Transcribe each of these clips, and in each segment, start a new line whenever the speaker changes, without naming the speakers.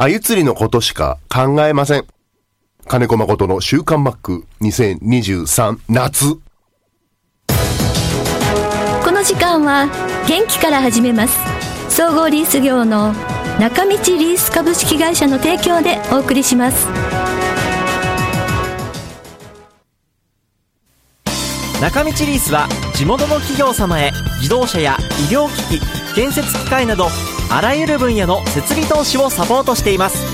鮎釣りのことしか考えません。金子誠の週刊マック2023夏。
この時間は元気から始めます総合リース業の中道リース株式会社の提供でお送りします
中道リースは地元の企業様へ自動車や医療機器建設機械などあらゆる分野の設備投資をサポートしています。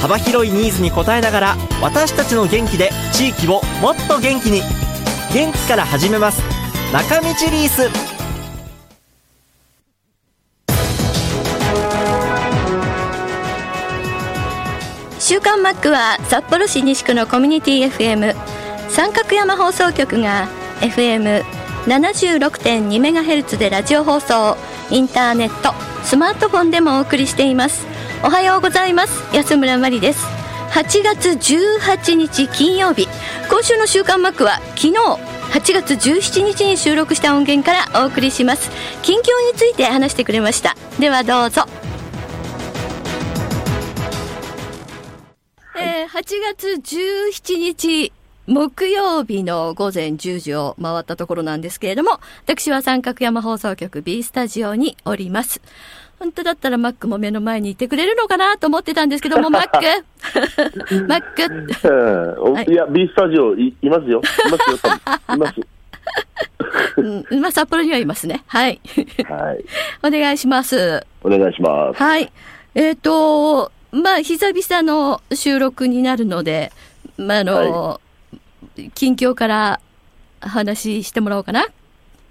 幅広いニーズに応えながら私たちの元気で地域をもっと元気に。元気から始めます。中道リース。
週刊マックは札幌市西区のコミュニティ FM 三角山放送局が FM76.2MHz でラジオ放送インターネットスマートフォンでもお送りしています。おはようございます。安村麻里です。8月18日金曜日。今週の週刊マックは昨日8月17日に収録した音源からお送りします。近況について話してくれました。ではどうぞ。えー、8月17日木曜日の午前10時を回ったところなんですけれども、私は三角山放送局 B スタジオにおります。本当だったらマックも目の前にいてくれるのかなと思ってたんですけども、マックマック
はい、いや、B スタジオいいますよ。いますよ、多分 います。
うん、まあ、札幌にはいますね。はい。
はい。
お願いします。
お願いします。
はい。えっ、と、まあ、久々の収録になるので、まあ、あの、近況から話してもらおうかな。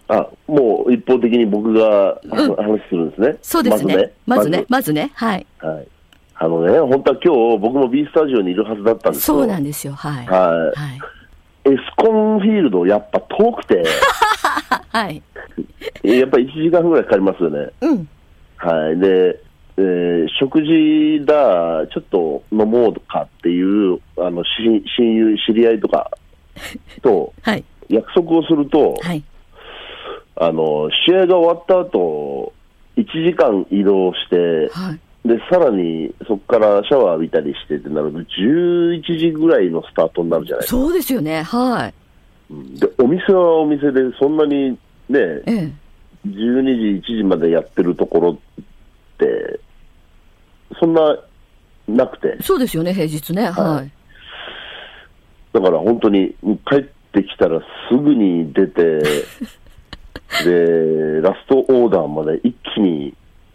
あ、もう一方的に僕が、
ん
話するんですね。
そうですね。まずね、まずね。はい。
はい。あのね、本当は今日僕も B スタジオにいるはずだったんですよ。
そうなんですよ。はい。
は
はい。
い。エスコンフィールド、やっぱ遠くて、
はい。
やっぱ1時間ぐらいかかりますよね。
うん。
はい。で、えー食事だ、ちょっと飲もうかっていう、あの、し親友、知り合いとかと
はい。
約束をすると、
はい。
あの、試合が終わった後、1時間移動して、
はい。
で、さらにそこからシャワー浴びたりしてってなると、11時ぐらいのスタートになるじゃないですか。
そうですよね。はい。
で、お店はお店で、そんなにね、
ええ。
12時、1時までやってるところって、そんななくて、
そうですよね、平日ね。はい。
だから本当に帰ってきたらすぐに出て、で、ラストオーダーまで一気に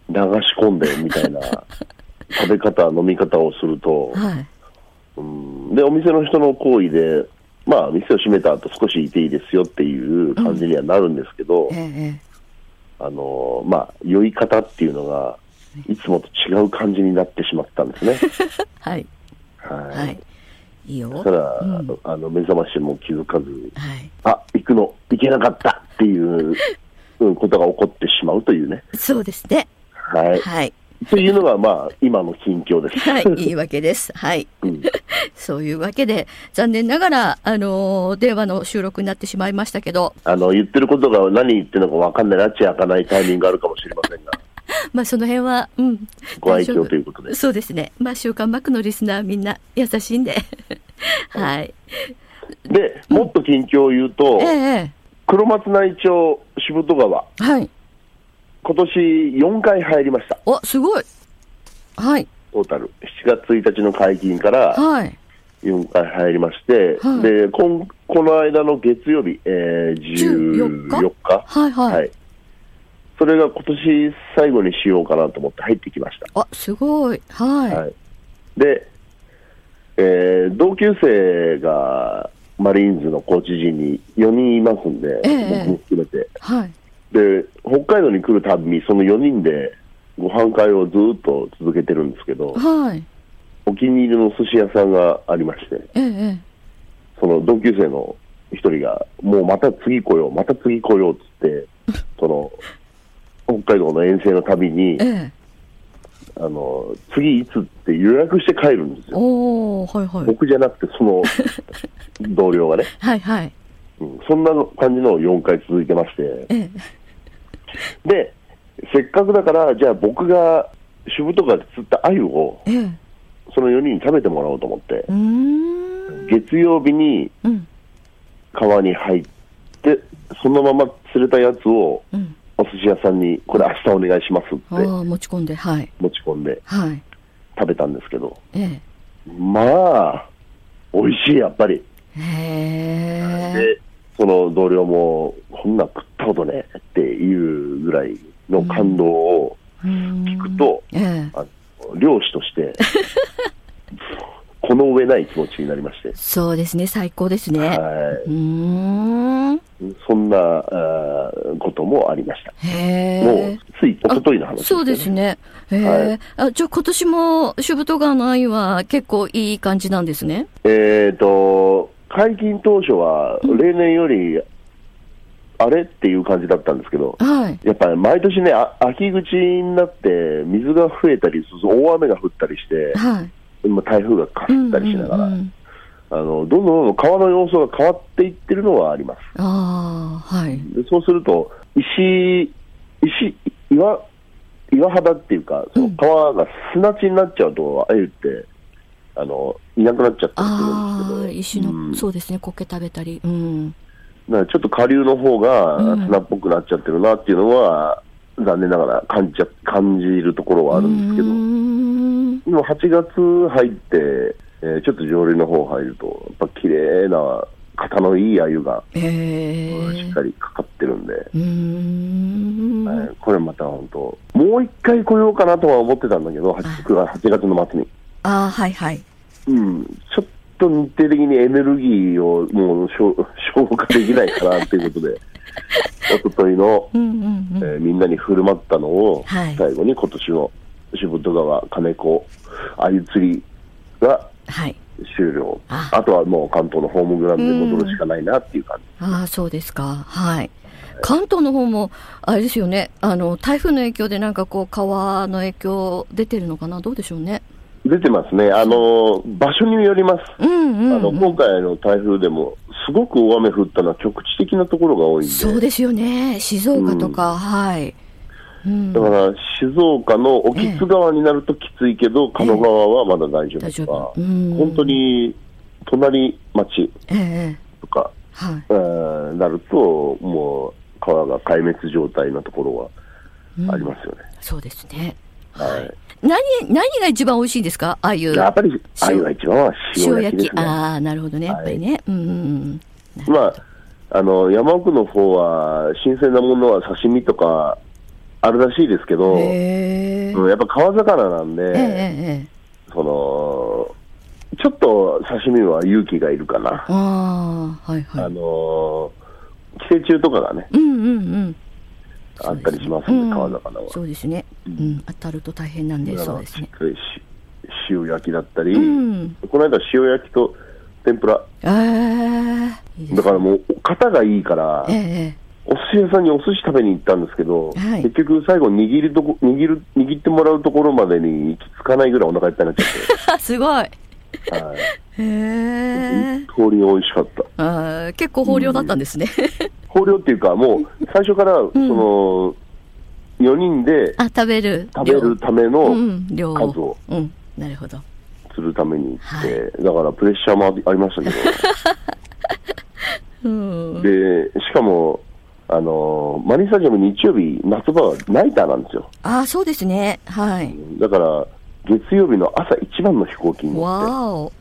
流し込んでみたいな食べ方、飲み方をすると、
はい。
うんで、お店の人の行為で、まあ、店を閉めた後少しいていいですよっていう感じにはなるんですけど、
ええええ。
あの、まあ、酔い方っていうのが、いつもと違う感じになってしまったんですね。
はい。
はい。
はい。いいよ。
そしたら、
うん
あの、目覚ましも気づかず、
はい。
あ、行くの、行けなかったっていう、うん、ことが起こってしまうというね。
そうですね。
はい。
はい。
というのが、まあ、今の近況です。
はい。いいわけです。はい。
うん
そういうわけで、残念ながら、あのー電話の収録になってしまいましたけど、
あの、言ってることが何言ってるのか分かんない、らち開かないタイミングがあるかもしれませんが、
まあその辺は、うん。
ご愛嬌ということで。
そうですね。まあ週刊マックのリスナーみんな優しいんで。はい。
で、もっと近況を言うと
え、え
黒松内町渋戸川、
ええはい。
今年4回入りました、
お、すごい。はい。
トータル。7月1日の解禁から
はい。
4回入りまして、
はい
で、ここの間の月曜日、えー、
14
14
日？
日？
はいはい。
はい。それが今年最後にしようかなと思って入ってきました。
あ、すごい。はい。
はい。で、えー同級生がマリーンズのコーチ陣に4人いますんで、
ええ
僕も含めて。
はい。
で、北海道に来るたびにその4人でご飯会をずっと続けてるんですけど、
はい。
お気に入りの寿司屋さんがありまして、
えええ
その同級生の一人が、もうまた次来よう、また次来ようっつって、その、北海道の遠征のたびに
え。、ええ。
あの、次いつって予約して帰るんですよ。
はいはい。
僕じゃなくて、その 同僚がね、
はいはい。
うん、そんな感じのを4回続いてまして、
ええ。
で、せっかくだから、じゃあ僕がしぶとかで釣った鮎を、
ええ。
その4人に食べてもらおうと思って。月曜日に
うん。
川に入って、そのまま釣れたやつを、
うん。
お寿司屋さんに、これ明日お願いしますって
持ち込んで、はい。
持ち込んで
はい。
食べたんですけど、
ええ。
まあ、美味しい、やっぱり。
へえ。
で、その同僚も、こんなん食ったことねっていうぐらいの感動を聞
聞
くと、
ええ。
あの漁師として、この上ない気持ちになりまして、
そうですね、最高ですね。
は
うーん。
い、そんなあーこともありました。
へ
もう
え。、
つい一昨日の話です、
そうです。ね。へえ、
はい
あ、じゃあ今年も、シュブト川の鮎は結構いい感じなんですね？
えっ、と、解禁当初は、例年より、あれっていう感じだったんですけど、
はい。
やっぱり毎年ね、あ秋口になって、水が増えたり、大雨が降ったりして、
はい。
まあ台風がかすったりしながら、
うんうんうん
あのどんどんどんどん川の様子が変わっていってるのはあります。
ああ、はい。
でそうすると、石、石、岩、岩肌っていうか、その川が砂地になっちゃうと、あゆって、あの、いなくなっちゃったりするんですけど、
石の、
うん
そうですね、苔食べたり。うん。
だからちょっと下流の方が
うん
砂っぽくなっちゃってるなっていうのは、残念ながら感じ感じるところはあるんですけど、
うーん
でも8月入って、えーちょっと上流の方入ると、やっぱ綺麗な、型のいい鮎が
へえ。
しっかりかかってるんで、
ん。
はいこれまた本当、もう一回来ようかなとは思ってたんだけど、8, 8月の末に。
ああ、はいはい。
うん、ちょっと日程的にエネルギーをもう消 消化できないかなっていうことで、一昨日の、
うんうんうん。
えーみんなに振る舞ったのを、
はい
最後に今年の渋戸川金子鮎釣りが
はい。
終了
あ
あとはもう関東のホームグラウンドで戻るしかないなっていう感じ、
ああ、そうですか。はい。関東の方も、あれですよね、あの、台風の影響でなんかこう、川の影響出てるのかな？どうでしょうね。
出てますね、あの場所によります、
うんうん、
あの今回の台風でも、すごく大雨降ったのは局地的なところが多いんで、
そうですよね。静岡とか、はい。うん。
だから静岡の興津川になるときついけど、狩野川はまだ大丈夫とか、
夫。うん。
本当。に隣町
ええ
とか、
はい。
えーなると、もう川が壊滅状態のところ
うん
はありますよね。
そうですね。
はい
何、何が一番美味しいんですか？ああいう。
やっぱり、鮎が一番は塩焼きですね。
ああ、なるほどね。やっぱりね。うんうんうん。
まあ、あの、山奥の方は、新鮮なものは刺身とかあるらしいですけど。うんやっぱ川魚なんで、
ええええ。
その、ちょっと刺身は勇気がいるかな。
ああ、はいはい。
あの、寄生虫とかがね、
うんうんうん。
あったりしますんで、
うん
川魚は。
そうですね。うん、当たると大変なんで、そうですね
し。っかりし塩焼きだったり、
うん。
この間塩焼きと天ぷら。だからもう、型がいいから、
ええ
司屋さんにお寿司食べに行ったんですけど、
はい
結局最後握るとこ握る、握ってもらうところまでに行き着かないぐらいお腹いっぱいになっちゃっ
すごい。
て、はい、
へえ。
本当に美味しかった。
あー結構豊漁だったんですね。
豊漁っていうか、もう最初から、その、4人で
あ、食べる。
食べるため
量。
の
うん、量を。
数を
うん、なるほど。
するために行って、
は
だからプレッシャーもありましたけ
うん。
ど、で、しかも、あの、マリンスタジアム日曜日、夏場はナイターなんですよ。
あ、そうですね。はい。
だから、月曜日の朝一番の飛行機に乗っ
わお。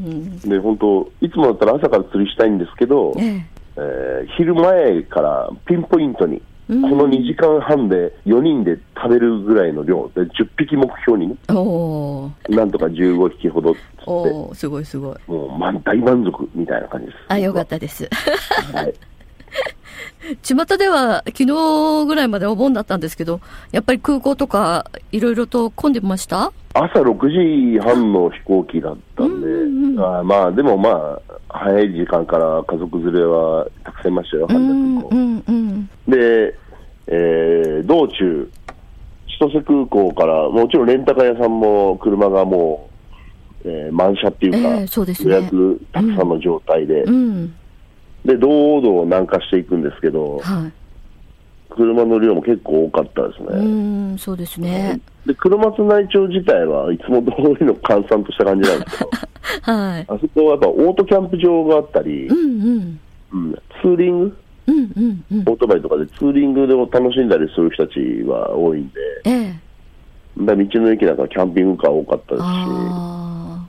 うん。
て、で、本当いつもだったら朝から釣りしたいんですけど、
ええ。
えー昼前からピンポイントに、こ
うん
の2時間半で4人で食べるぐらいの量で、10匹目標にね、
おー。
なんとか15匹ほど釣って、
おー、すごいすごい。
もう満大満足みたいな感じです。
あ、よかったです。
はい、
巷では昨日ぐらいまでお盆だったんですけど、やっぱり空港とかいろいろと混んでました？
朝6時半の飛行機だったんで、
うんうん
あーまあでもまあ、早い時間から家族連れはたくさんいましたよ、
う
田空港
うん、うん。
で、えー道中、千歳空港から、もちろんレンタカー屋さんも車がもう、えー満車っていうか、
ええそうね。
予約たくさんの状態で、
うん。
で、堂々南下していくんですけど、
はい。
車の量も結構多かったです
う
ね。
ん、そうですね。
で、黒松内町自体はいつも通りの閑散とした感じなんですけど、
はい。
あそこはやっぱオートキャンプ場があったり
う、んうん。
うん、ツーリング、
うんうんうん。
オートバイとかでツーリングでも楽しんだりする人たちは多いんで、
ええ。
道の駅なんかキャンピングカー多かったですし、
あ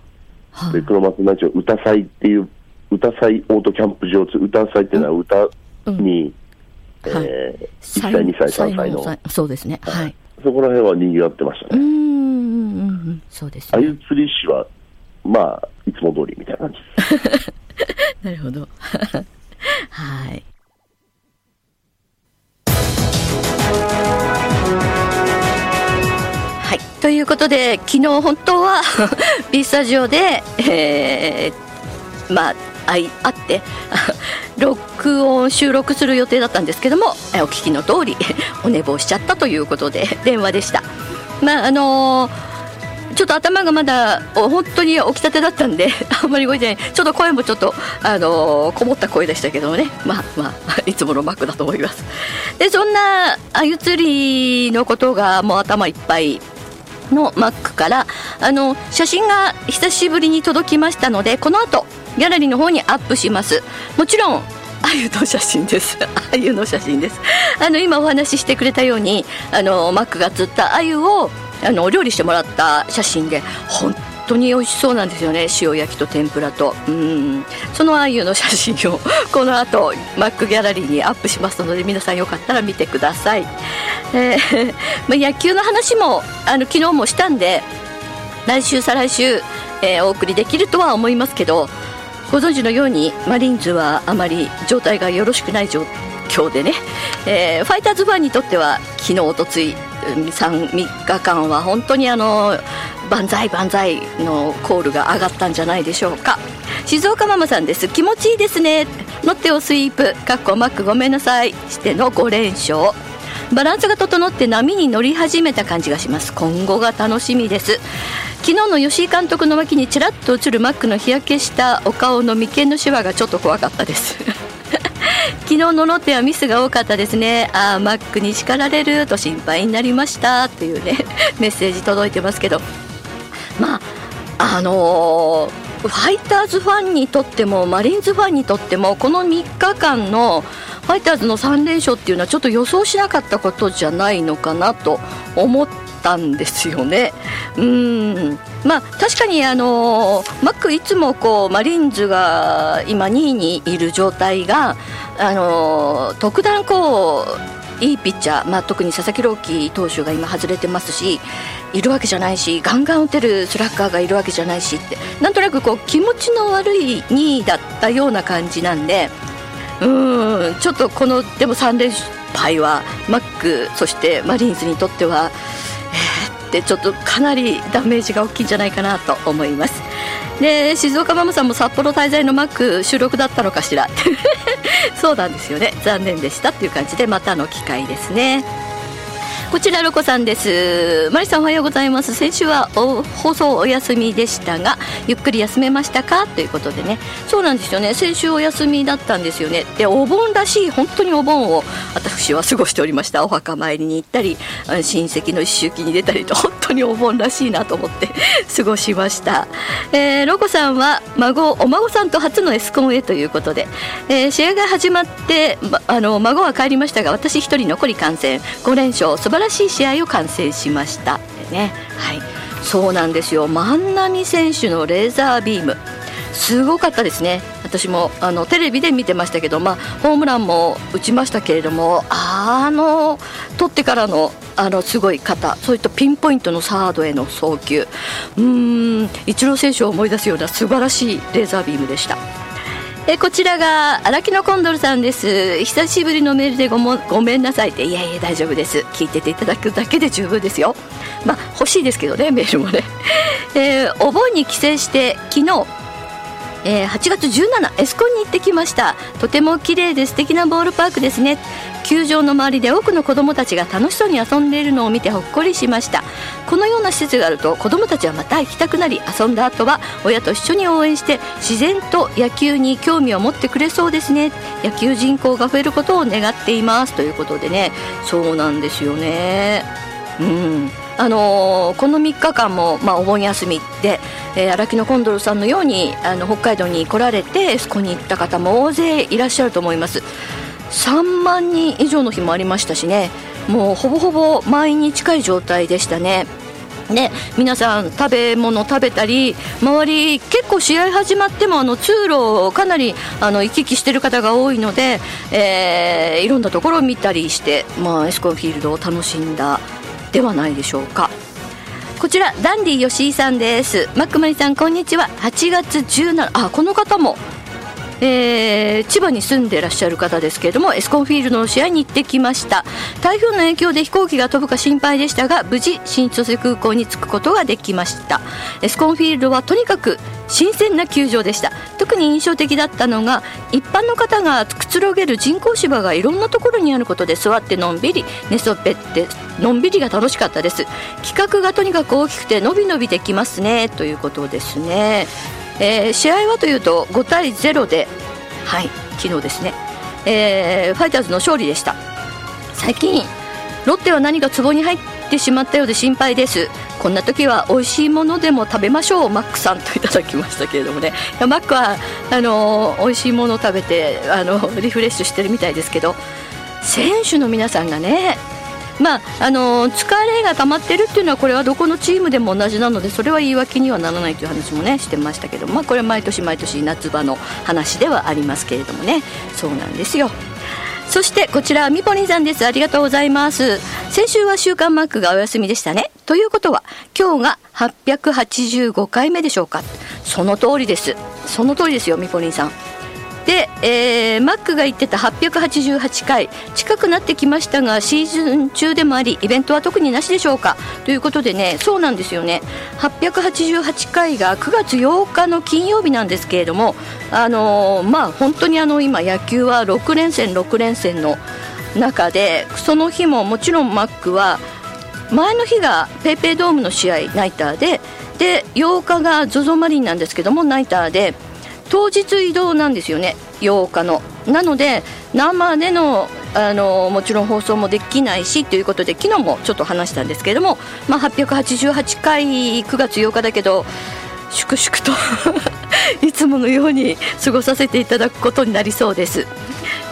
あ。はい
で。黒松内町歌祭っていう、歌祭オートキャンプ場つ、歌祭っていうのは歌に、
うんはい
えー、1歳、2歳、3歳の、
そうですね。はい。
そこら辺は賑わってましたね。
うんうん。そうですね。
あゆ釣り師は、まあ、いつも通りみたいな感じ。
なるほど。はい。はい。ということで、昨日本当は B スタジオで、えーまあ、あいあって、録音、収録する予定だったんですけども、えお聞きの通り、お寝坊しちゃったということで、電話でした。まあ、あのーちょっと頭がまだ本当に起きたてだったんで あんまり動いてない。ちょっと声もちょっと、あのーこもった声でしたけどもね。まあまあいつものマックだと思います。でそんなあゆ釣りのことがもう頭いっぱいのマックからあの写真が久しぶりに届きましたのでこの後ギャラリーの方にアップしますもちろんあゆの写真です。あゆの写真です。あの今お話ししてくれたように、あのマックが釣ったあゆをあのお料理してもらった写真で本当に美味しそうなんですよね。塩焼きと天ぷらと、うん、そのあゆの写真を この後マックギャラリーにアップしますので皆さんよかったら見てください。えー ま野球の話もあの昨日もしたんで。来週再来週、えーお送りできるとは思いますけどご存知のようにマリーンズはあまり状態がよろしくない状況でね、えーファイターズファンにとっては昨日おとつい 3, 3日間は本当にあの万歳万歳のコールが上がったんじゃないでしょうか。静岡ママさんです。気持ちいいですね。ロッテをスイープ。かっこマックごめんなさい。しての5連勝。バランスが整って波に乗り始めた感じがします。今後が楽しみです。昨日の吉井監督の脇にちらっと映るマックの日焼けしたお顔の眉間のシワがちょっと怖かったです。昨日のロッテはミスが多かったですね。ああマックに叱られると心配になりました。っていうねメッセージ届いてますけど。あのーファイターズファンにとってもマリーンズファンにとってもこの3日間のファイターズの3連勝っていうのはちょっと予想しなかったことじゃないのかなと思ったんですよね。うんまあ、確かにあのマックいつもこうマリーンズが今2位にいる状態があの特段こういいピッチャー、まあ、特に佐々木朗希投手が今外れてますしいるわけじゃないしガンガン打てるスラッガーがいるわけじゃないしって。なんとなくこう気持ちの悪い2位だったような感じなんでうーんちょっとこのでも3連敗はマックそしてマリーンズにとってはえーってちょっとかなりダメージが大きいんじゃないかなと思います。で静岡ママさんも札幌滞在のマック収録だったのかしら？そうなんですよね。残念でしたっていう感じでまたの機会ですね。こちらロコさんです。マリさんおはようございます。先週は放送お休みでしたがゆっくり休めましたか？ということでね。そうなんですよね。先週お休みだったんですよね。でお盆らしい本当にお盆を私は過ごしておりました。お墓参りに行ったり親戚の一周忌に出たりと本当にお盆らしいなと思って過ごしました、えーロコさんは孫お孫さんと初のエスコンへということで、えー試合が始まって、まあの孫は帰りましたが私一人残り観戦。5連勝。素晴らしい試合を観戦しました。でねはい。そうなんですよ。万波選手のレーザービーム。すごかったですね。私もあのテレビで見てましたけど、まあ、ホームランも打ちましたけれどもあの取ってからのあのすごい方そういったピンポイントのサードへの送球。うーんイチロー選手を思い出すような素晴らしいレーザービームでした。えこちらが荒木のコンドルさんです。久しぶりのメールでごもごめんなさいって。いやいや大丈夫です。聞いてていただくだけで十分ですよ。まあ欲しいですけどねメールもね、えーお盆に帰省して昨日えー8月17エスコンに行ってきました。とても綺麗で素敵なボールパークですね。球場の周りで多くの子どもたちが楽しそうに遊んでいるのを見てほっこりしました。このような施設があると子どもたちはまた行きたくなり遊んだ後は親と一緒に応援して自然と野球に興味を持ってくれそうですね。野球人口が増えることを願っています。ということでね。そうなんですよね。うん。あのーこの3日間も、まあ、お盆休みで、えー荒木のコンドルさんのようにあの北海道に来られてエスコンに行った方も大勢いらっしゃると思います。3万人以上の日もありましたしね。もうほぼほぼ満員に近い状態でしたね。ね、皆さん食べ物食べたり周り結構試合始まってもあの通路をかなりあの行き来してる方が多いので、えーいろんなところを見たりして、まあ、エスコンフィールドを楽しんだではないでしょうか。こちらダンディ吉井さんです。マックマリさんこんにちは。8月17あこの方もえー千葉に住んでらっしゃる方ですけれどもエスコンフィールドの試合に行ってきました。台風の影響で飛行機が飛ぶか心配でしたが無事新千歳空港に着くことができました。エスコンフィールドはとにかく新鮮な球場でした。特に印象的だったのが一般の方がくつろげる人工芝がいろんなところにあることで座ってのんびり寝そべってのんびりが楽しかったです。企画がとにかく大きくて伸び伸びできますね。ということですね。えー試合はというと5対0で、はい、昨日ですね、えーファイターズの勝利でした。最近ロッテは何か壺に入ってしまったようで心配です。こんな時は美味しいものでも食べましょうマックさんといただきましたけれどもね。マックはあのー美味しいものを食べてあのリフレッシュしてるみたいですけど選手の皆さんがねまああの疲れが溜まってるっていうのはこれはどこのチームでも同じなのでそれは言い訳にはならないという話もねしてましたけどまあこれは毎年毎年夏場の話ではありますけれどもね。そうなんですよ。そしてこちらみぽりんさんです。ありがとうございます。先週は週刊マックがお休みでしたね。ということは今日が885回目でしょうか。その通りです。その通りですよみぽりんさん。で、えーマックが言ってた888回近くなってきましたがシーズン中でもありイベントは特になしでしょうか？ということでねそうなんですよね。888回が9月8日の金曜日なんですけれどもあのーまあ本当にあの今野球は6連戦6連戦の中でその日ももちろんマックは前の日がペイペイドームの試合ナイターでで8日が ZOZO マリンなんですけどもナイターで当日移動なんですよね8日の。なので生でのあのもちろん放送もできないしということで昨日もちょっと話したんですけれども、まあ、888回9月8日だけど粛々と いつものように過ごさせていただくことになりそうです。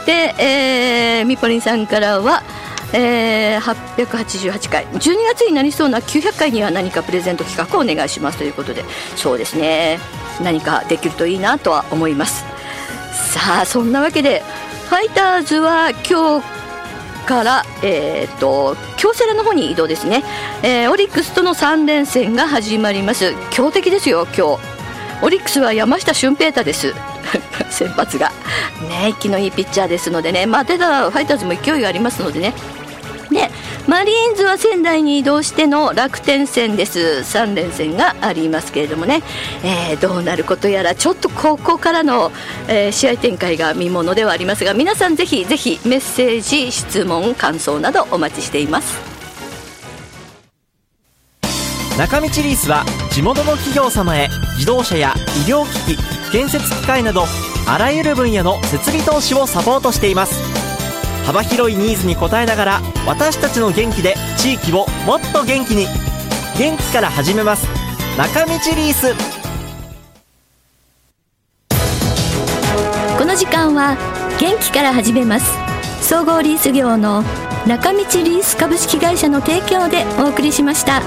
で、えー、みぽりんさんからはえー、888回。12月になりそうな900回には何かプレゼント企画をお願いしますということで。そうですね。何かできるといいなとは思います。さあそんなわけでファイターズは今日から、えー、と京セラの方に移動ですね、えーオリックスとの3連戦が始まります。強敵ですよ今日。オリックスは山下俊平太です。先発が。ね息のいいピッチャーですのでね。まあただファイターズも勢いがありますのでね。マリーンズは仙台に移動しての楽天戦です。3連戦がありますけれどもね、えーどうなることやらちょっとここからの、えー試合展開が見ものではありますが皆さんぜひぜひメッセージ質問感想などお待ちしています。
中道リースは地元の企業様へ自動車や医療機器建設機械などあらゆる分野の設備投資をサポートしています。幅広いニーズに応えながら私たちの元気で地域をもっと元気に。元気から始めます。中道リース。
この時間は元気から始めます。総合リース業の中道リース株式会社の提供でお送りしました。